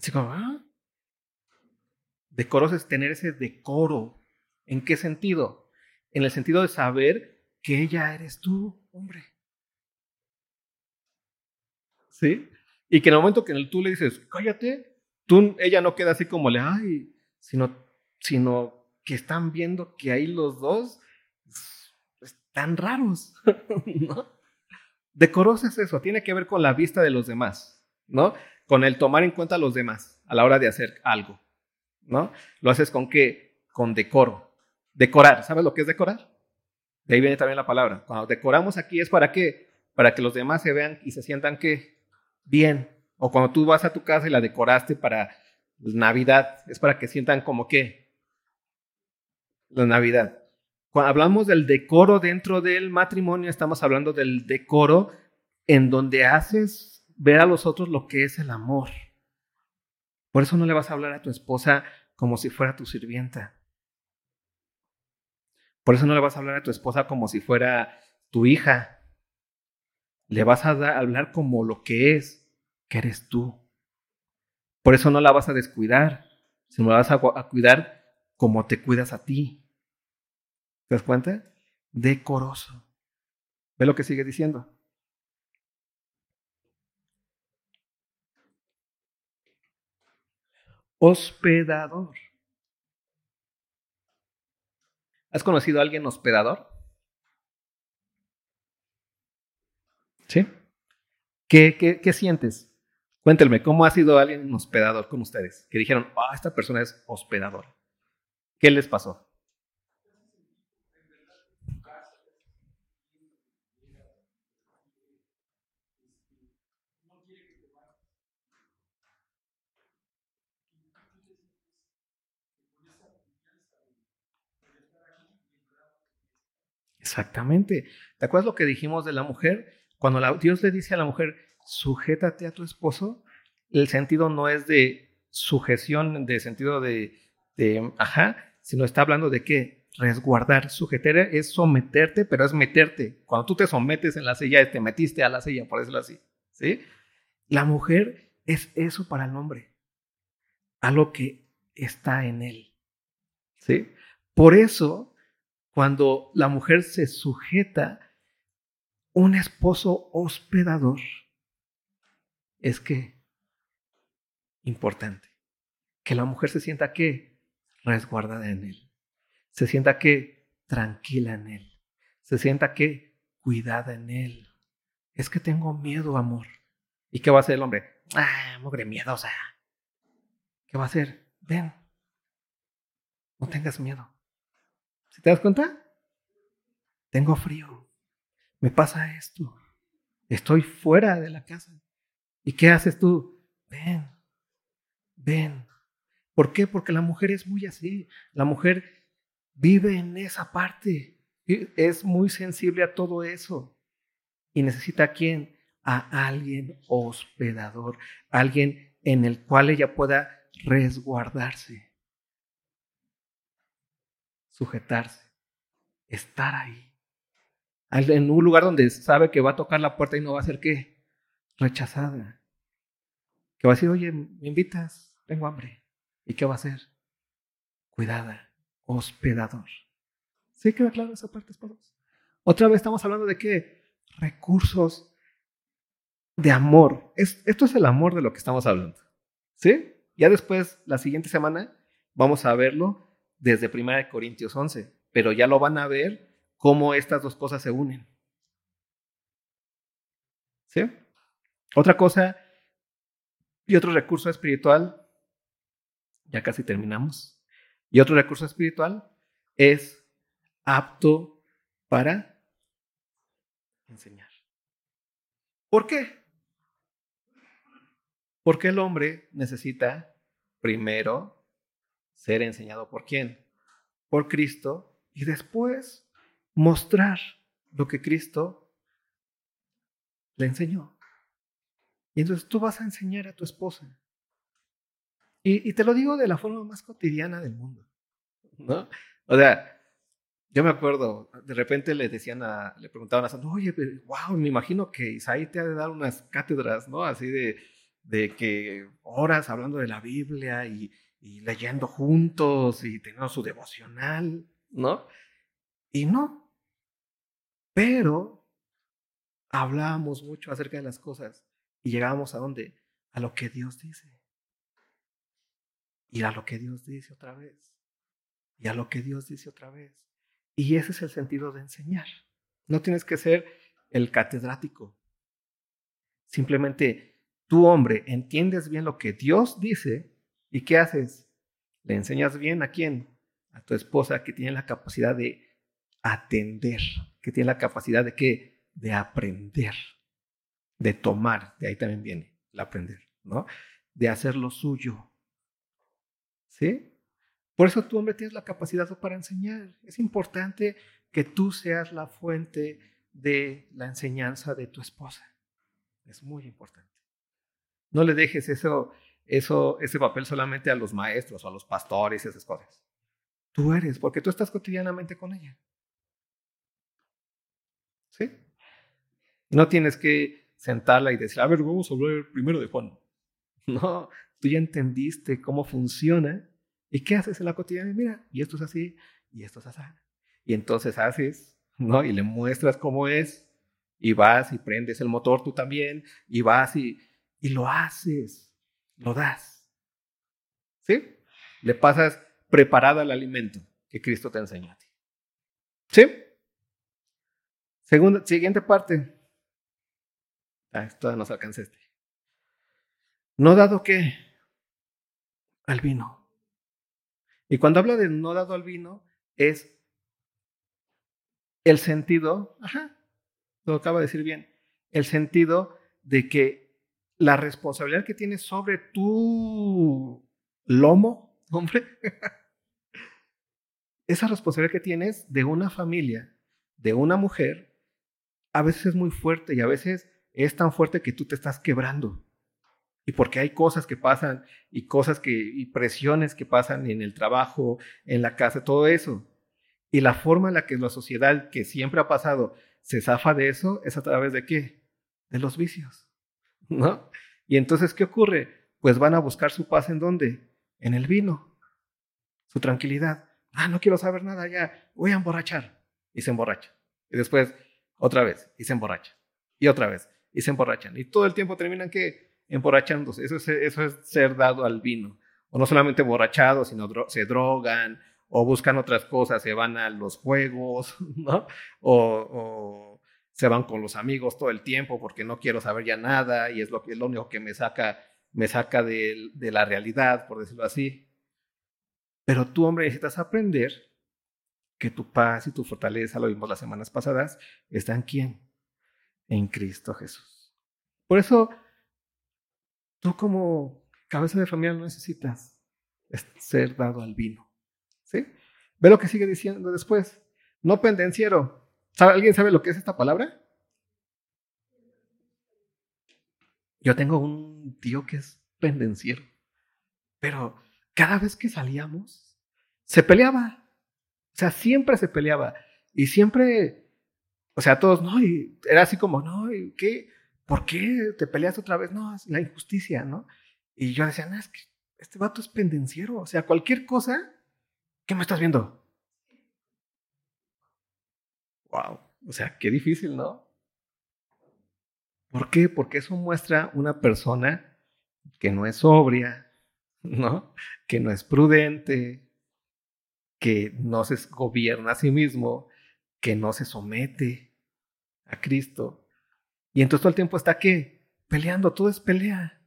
Así como, ¿ah? Decoroso es tener ese decoro. ¿En qué sentido? En el sentido de saber que ella eres tú, hombre. ¿Sí? Y que en el momento que tú le dices, cállate, tú, ella no queda así como le, ay, sino, sino que están viendo que ahí los dos están raros, <laughs> ¿no? Decoroso es eso, tiene que ver con la vista de los demás, ¿no? Con el tomar en cuenta a los demás a la hora de hacer algo, ¿no? Lo haces con qué? Con decoro. Decorar, ¿sabes lo que es decorar? De ahí viene también la palabra. Cuando decoramos aquí es para qué? Para que los demás se vean y se sientan que bien. O cuando tú vas a tu casa y la decoraste para Navidad, es para que sientan como que la Navidad. Cuando hablamos del decoro dentro del matrimonio, estamos hablando del decoro en donde haces ver a los otros lo que es el amor. Por eso no le vas a hablar a tu esposa como si fuera tu sirvienta. Por eso no le vas a hablar a tu esposa como si fuera tu hija. Le vas a hablar como lo que es, que eres tú. Por eso no la vas a descuidar, sino la vas a, a cuidar como te cuidas a ti. ¿Te das cuenta? Decoroso. Ve lo que sigue diciendo. Hospedador. ¿Has conocido a alguien hospedador? ¿Sí? ¿Qué, qué, qué sientes? Cuéntenme, ¿cómo ha sido alguien hospedador con ustedes? Que dijeron, ah, esta persona es hospedador. ¿Qué les pasó? Exactamente. ¿Te acuerdas lo que dijimos de la mujer? Cuando Dios le dice a la mujer, sujétate a tu esposo, el sentido no es de sujeción, de sentido de, de ajá, sino está hablando de qué? Resguardar. Sujetar es someterte, pero es meterte. Cuando tú te sometes en la silla, te metiste a la silla, por decirlo así. ¿sí? La mujer es eso para el hombre, algo que está en él. ¿sí? Por eso cuando la mujer se sujeta, un esposo hospedador, es que, importante, que la mujer se sienta que resguardada en él, se sienta que tranquila en él, se sienta que cuidada en él. Es que tengo miedo, amor. ¿Y qué va a hacer el hombre? Ah, mugre miedosa. ¿Qué va a hacer? Ven, no tengas miedo. ¿Se te das cuenta? Tengo frío. Me pasa esto. Estoy fuera de la casa. ¿Y qué haces tú? Ven, ven. ¿Por qué? Porque la mujer es muy así. La mujer vive en esa parte. Es muy sensible a todo eso. Y necesita a quién? A alguien hospedador. Alguien en el cual ella pueda resguardarse sujetarse, estar ahí. En un lugar donde sabe que va a tocar la puerta y no va a ser qué? Rechazada. Que va a decir, oye, me invitas, tengo hambre. ¿Y qué va a hacer? Cuidada, hospedador. ¿Sí queda claro esa parte, esposos? Otra vez estamos hablando de qué? Recursos de amor. esto es el amor de lo que estamos hablando. ¿Sí? Ya después, la siguiente semana, vamos a verlo desde 1 Corintios 11, pero ya lo van a ver cómo estas dos cosas se unen. ¿Sí? Otra cosa y otro recurso espiritual, ya casi terminamos, y otro recurso espiritual es apto para enseñar. ¿Por qué? Porque el hombre necesita primero ser enseñado por quién? Por Cristo y después mostrar lo que Cristo le enseñó. Y entonces tú vas a enseñar a tu esposa. Y, te lo digo de la forma más cotidiana del mundo. ¿no? O sea, yo me acuerdo, de repente le decían le preguntaban a Santo, oye, wow, me imagino que Isaí te ha de dar unas cátedras, ¿no? Así de, de que horas hablando de la Biblia y, y leyendo juntos y teniendo su devocional, ¿no? Y no. Pero hablábamos mucho acerca de las cosas y llegábamos a dónde? A lo que Dios dice. Y a lo que Dios dice otra vez. Y a lo que Dios dice otra vez. Y ese es el sentido de enseñar. No tienes que ser el catedrático. Simplemente tú, hombre, entiendes bien lo que Dios dice ¿Y qué haces? ¿Le enseñas bien a quién? A tu esposa que tiene la capacidad de atender, que tiene la capacidad de qué? De aprender, de tomar, de ahí también viene el aprender, ¿no? De hacer lo suyo. ¿Sí? Por eso tú, hombre, tienes la capacidad para enseñar. Es importante que tú seas la fuente de la enseñanza de tu esposa. Es muy importante. No le dejes eso, eso, ese papel solamente a los maestros o a los pastores y esas cosas. Tú eres, porque tú estás cotidianamente con ella. ¿Sí? No tienes que sentarla y decir, a ver, vamos a hablar primero de Juan. <laughs> No, tú ya entendiste cómo funciona y qué haces en la cotidiana. Mira, y esto es así, y esto es así. Y entonces haces, ¿no? Y le muestras cómo es, y vas y prendes el motor tú también, y vas y, y lo haces, lo das. ¿Sí? Le pasas preparada el alimento que Cristo te enseñó a ti. ¿Sí? Segunda, siguiente parte. Ah, todavía nos alcanza este. No dado que al vino. Y cuando habla de no dado al vino, es el sentido, ajá, lo acaba de decir bien, el sentido de que la responsabilidad que tienes sobre tu lomo, hombre, <laughs> esa responsabilidad que tienes de una familia, de una mujer, a veces es muy fuerte y a veces es tan fuerte que tú te estás quebrando. Y porque hay cosas que pasan y cosas que, y presiones que pasan en el trabajo, en la casa, todo eso. Y la forma en la que la sociedad, que siempre ha pasado, se zafa de eso, es a través de qué? De los vicios. ¿No? Y entonces, ¿qué ocurre? Pues van a buscar su paz en dónde? En el vino, su tranquilidad. Ah, no quiero saber nada ya, voy a emborrachar. Y se emborracha. Y después, otra vez, y se emborracha. Y otra vez, y se emborrachan. Y todo el tiempo terminan que emborrachándose. Eso es, eso es ser dado al vino. O no solamente emborrachados, sino se drogan, o buscan otras cosas, se van a los juegos, <laughs> ¿no? O, se van con los amigos todo el tiempo porque no quiero saber ya nada y es lo, que, lo único que me saca, me saca de, la realidad, por decirlo así. Pero tú, hombre, necesitas aprender que tu paz y tu fortaleza, lo vimos las semanas pasadas, están quién? En Cristo Jesús. Por eso, tú como cabeza de familia no necesitas ser dado al vino. ¿Sí? Ve lo que sigue diciendo después. No pendenciero. ¿Alguien sabe lo que es esta palabra? Yo tengo un tío que es pendenciero. Pero cada vez que salíamos, se peleaba. O sea, siempre se peleaba. Y siempre, o sea, todos, no, y era así como, no, ¿y ¿qué? ¿Por qué te peleas otra vez? No, es la injusticia, ¿no? Y yo decía, no, es que este vato es pendenciero. O sea, cualquier cosa, ¿qué me estás viendo? Wow, o sea, qué difícil, ¿no? ¿Por qué? Porque eso muestra una persona que no es sobria, ¿no? Que no es prudente, que no se gobierna a sí mismo, que no se somete a Cristo. Y entonces todo el tiempo está ¿qué? Peleando, todo es pelea.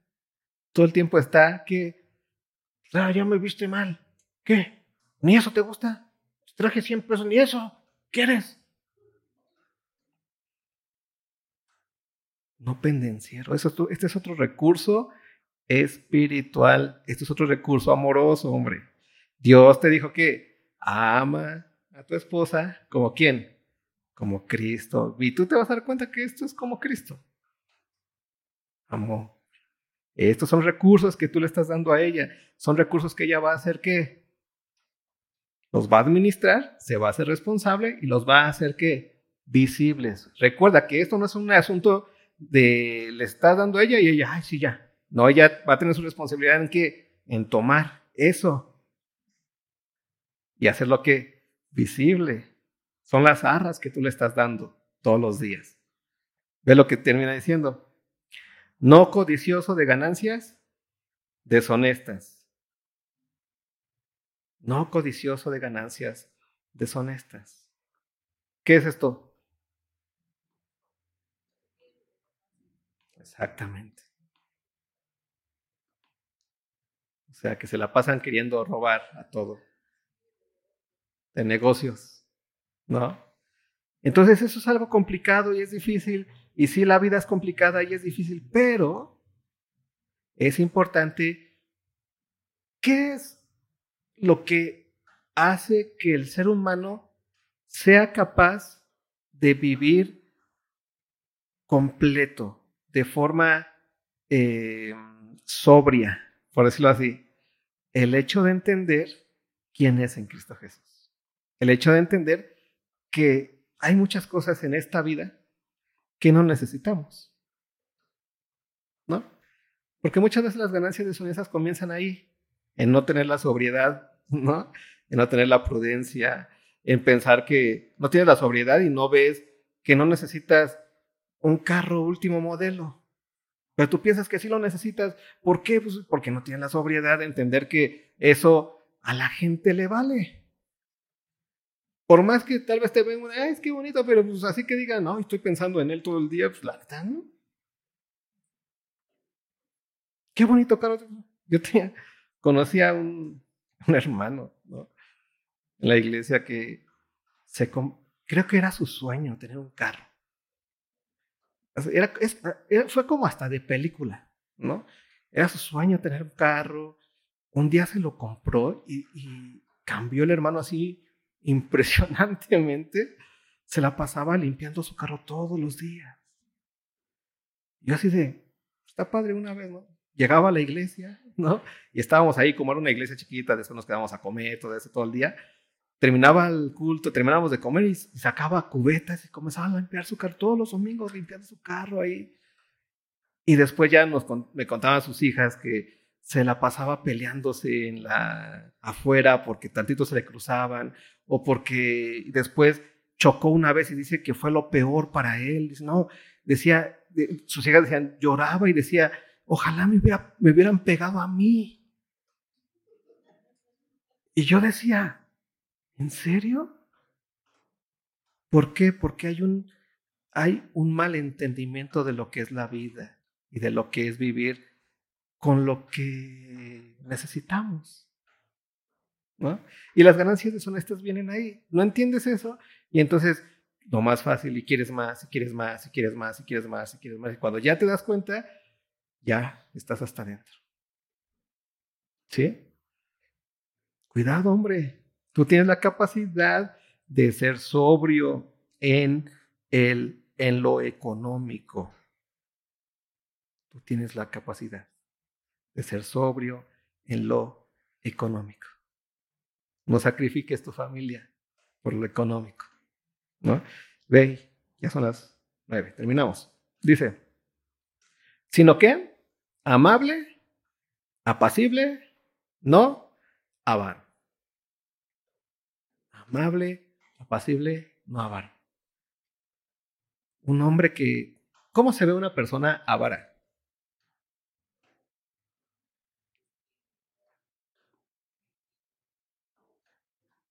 Todo el tiempo está que, ah, ya me viste mal. ¿Qué? ¿Ni eso te gusta? Traje 100 pesos, ni eso. ¿Quieres? No pendenciero. Eso, este es otro recurso espiritual. Este es otro recurso amoroso, hombre. Dios te dijo que ama a tu esposa como quién? Como Cristo. Y tú te vas a dar cuenta que esto es como Cristo. Amor. Estos son recursos que tú le estás dando a ella. Son recursos que ella va a hacer qué? Los va a administrar, se va a hacer responsable y los va a hacer qué? Visibles. Recuerda que esto no es un asunto de le estás dando a ella y ella, ay, sí, ya. No, ella va a tener su responsabilidad en que en tomar eso y hacerlo que visible. Son las arras que tú le estás dando todos los días. Ve lo que termina diciendo. No codicioso de ganancias deshonestas. No codicioso de ganancias deshonestas. ¿Qué es esto? Exactamente. O sea, que se la pasan queriendo robar a todo. De negocios. ¿No? Entonces eso es algo complicado y es difícil. Y sí, la vida es complicada y es difícil, pero es importante. ¿Qué es lo que hace que el ser humano sea capaz de vivir completo, de forma eh, sobria, por decirlo así. El hecho de entender quién es en Cristo Jesús. El hecho de entender que hay muchas cosas en esta vida que no necesitamos. ¿No? Porque muchas veces las ganancias deshonestas comienzan ahí, en no tener la sobriedad, ¿no? En no tener la prudencia, en pensar que no tienes la sobriedad y no ves que no necesitas un carro último modelo. Pero tú piensas que sí lo necesitas. ¿Por qué? Pues porque no tienes la sobriedad de entender que eso a la gente le vale. Por más que tal vez te vean, ay, es que bonito, pero pues así que digan, no, estoy pensando en él todo el día, pues la verdad, ¿no? Qué bonito carro. Yo tenía, conocí a <laughs> un, hermano, ¿no? En la iglesia que creo que era su sueño tener un carro. Era, fue como hasta de película, ¿no? Era su sueño tener un carro. Un día se lo compró y, y cambió el hermano así <laughs> impresionantemente. Se la pasaba limpiando su carro todos los días. Yo así de, está padre una vez, ¿no? Llegaba a la iglesia, ¿no? Y estábamos ahí, como era una iglesia chiquita, de eso nos quedábamos a comer todo eso todo el día terminaba el culto, terminábamos de comer y, sacaba cubetas y comenzaba a limpiar su carro todos los domingos, limpiando su carro ahí. Y después ya nos, me contaban sus hijas que se la pasaba peleándose en la afuera porque tantitos se le cruzaban o porque después chocó una vez y dice que fue lo peor para él. Dice, no, decía, sus hijas decían, lloraba y decía, ojalá me, me hubieran pegado a mí. Y yo decía, ¿En serio? ¿Por qué? Porque hay un, hay un mal entendimiento de lo que es la vida y de lo que es vivir con lo que necesitamos. ¿no? Y las ganancias deshonestas vienen ahí. No entiendes eso y entonces lo más fácil y quieres más, y quieres más, y quieres más, y quieres más, y quieres más. Y cuando ya te das cuenta, ya estás hasta adentro. ¿Sí? Cuidado, hombre. Tú tienes la capacidad de ser sobrio en, el, en lo económico. Tú tienes la capacidad de ser sobrio en lo económico. No sacrifiques tu familia por lo económico. ¿no? Ve, ya son las nueve. Terminamos. Dice, sino que amable, apacible, no avaro amable, apacible, no avaro. Un hombre que, ¿cómo se ve una persona avara?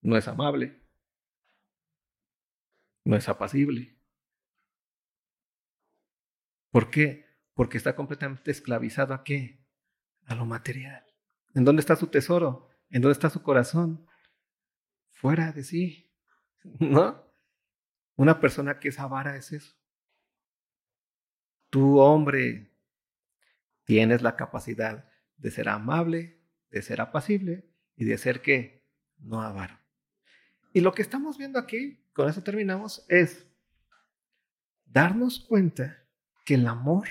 No es amable, no es apacible. ¿Por qué? Porque está completamente esclavizado a qué? A lo material. ¿En dónde está su tesoro? ¿En dónde está su corazón? Fuera de sí, ¿no? Una persona que es avara es eso. Tu hombre tienes la capacidad de ser amable, de ser apacible y de ser que no avaro. Y lo que estamos viendo aquí, con eso terminamos, es darnos cuenta que el amor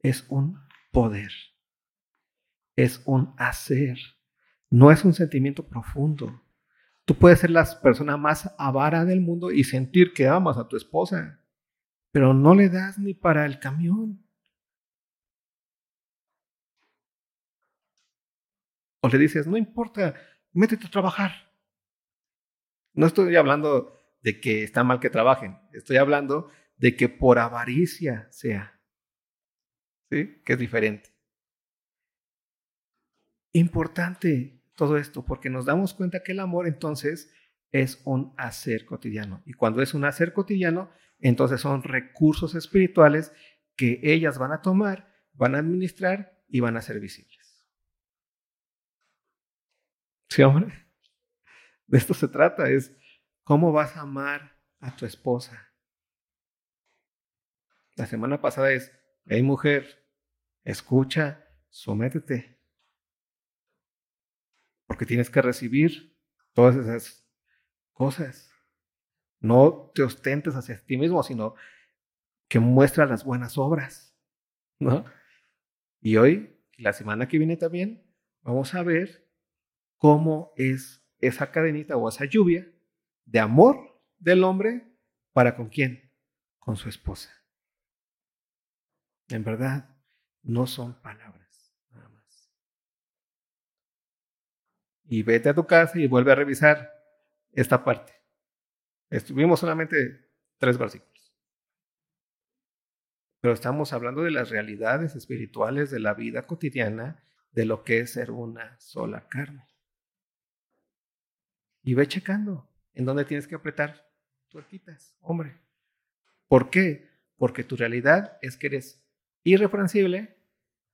es un poder, es un hacer, no es un sentimiento profundo, Tú puedes ser la persona más avara del mundo y sentir que amas a tu esposa, pero no le das ni para el camión. O le dices, no importa, métete a trabajar. No estoy hablando de que está mal que trabajen, estoy hablando de que por avaricia sea. ¿Sí? Que es diferente. Importante todo esto, porque nos damos cuenta que el amor entonces es un hacer cotidiano. Y cuando es un hacer cotidiano, entonces son recursos espirituales que ellas van a tomar, van a administrar y van a ser visibles. ¿Sí, hombre? De esto se trata, es cómo vas a amar a tu esposa. La semana pasada es, hey mujer, escucha, sométete. Porque tienes que recibir todas esas cosas. No te ostentes hacia ti mismo, sino que muestra las buenas obras. ¿no? Y hoy, la semana que viene también, vamos a ver cómo es esa cadenita o esa lluvia de amor del hombre para con quién? Con su esposa. En verdad, no son palabras, nada más. Y vete a tu casa y vuelve a revisar esta parte. Estuvimos solamente tres versículos. Pero estamos hablando de las realidades espirituales de la vida cotidiana, de lo que es ser una sola carne. Y ve checando en dónde tienes que apretar tuerquitas, hombre. ¿Por qué? Porque tu realidad es que eres irreprensible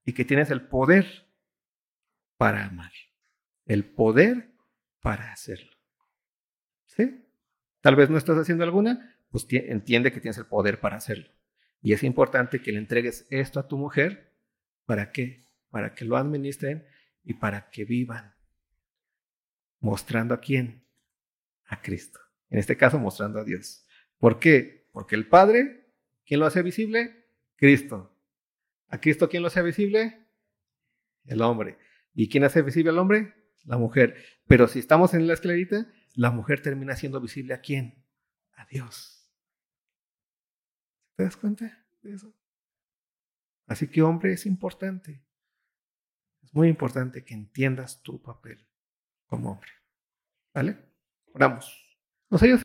y que tienes el poder para amar. El poder para hacerlo. ¿Sí? Tal vez no estás haciendo alguna, pues entiende que tienes el poder para hacerlo. Y es importante que le entregues esto a tu mujer. ¿Para qué? Para que lo administren y para que vivan. Mostrando a quién? A Cristo. En este caso, mostrando a Dios. ¿Por qué? Porque el Padre, ¿quién lo hace visible? Cristo. ¿A Cristo quién lo hace visible? El hombre. ¿Y quién hace visible al hombre? La mujer. Pero si estamos en la esclerita, la mujer termina siendo visible a quién? A Dios. ¿Te das cuenta de eso? Así que hombre es importante. Es muy importante que entiendas tu papel como hombre. ¿Vale? Oramos. Nos ayudas